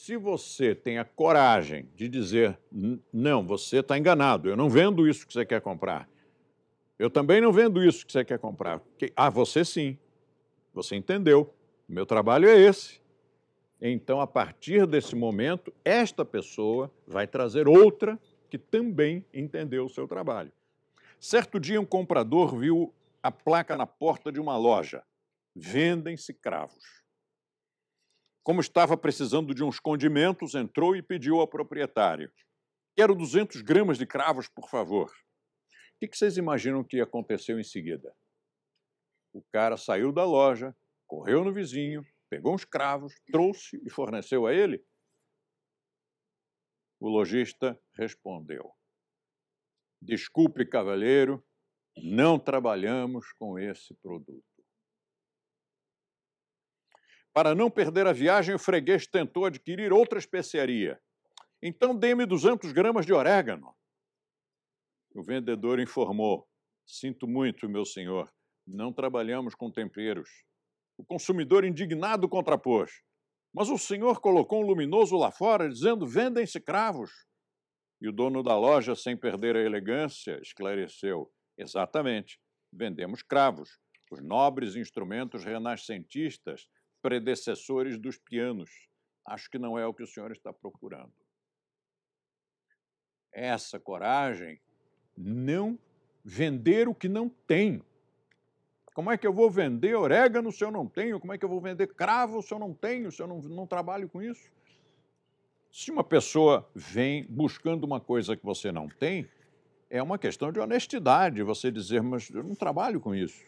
Se você tem a coragem de dizer, não, você está enganado, eu não vendo isso que você quer comprar. Eu também não vendo isso que você quer comprar. Ah, você sim. Você entendeu. Meu trabalho é esse. Então, a partir desse momento, esta pessoa vai trazer outra que também entendeu o seu trabalho. Certo dia, um comprador viu a placa na porta de uma loja: vendem-se cravos. Como estava precisando de uns condimentos, entrou e pediu ao proprietário: Quero 200 gramas de cravos, por favor. O que vocês imaginam que aconteceu em seguida? O cara saiu da loja, correu no vizinho, pegou uns cravos, trouxe e forneceu a ele? O lojista respondeu: Desculpe, cavalheiro, não trabalhamos com esse produto. Para não perder a viagem, o freguês tentou adquirir outra especiaria. Então dê-me 200 gramas de orégano. O vendedor informou: Sinto muito, meu senhor, não trabalhamos com temperos. O consumidor indignado contrapôs. Mas o senhor colocou um luminoso lá fora dizendo: vendem-se cravos. E o dono da loja, sem perder a elegância, esclareceu: exatamente, vendemos cravos, os nobres instrumentos renascentistas, predecessores dos pianos. Acho que não é o que o senhor está procurando. Essa coragem, não vender o que não tem. Como é que eu vou vender orégano se eu não tenho? Como é que eu vou vender cravo se eu não tenho, se eu não, não trabalho com isso? Se uma pessoa vem buscando uma coisa que você não tem, é uma questão de honestidade você dizer, mas eu não trabalho com isso.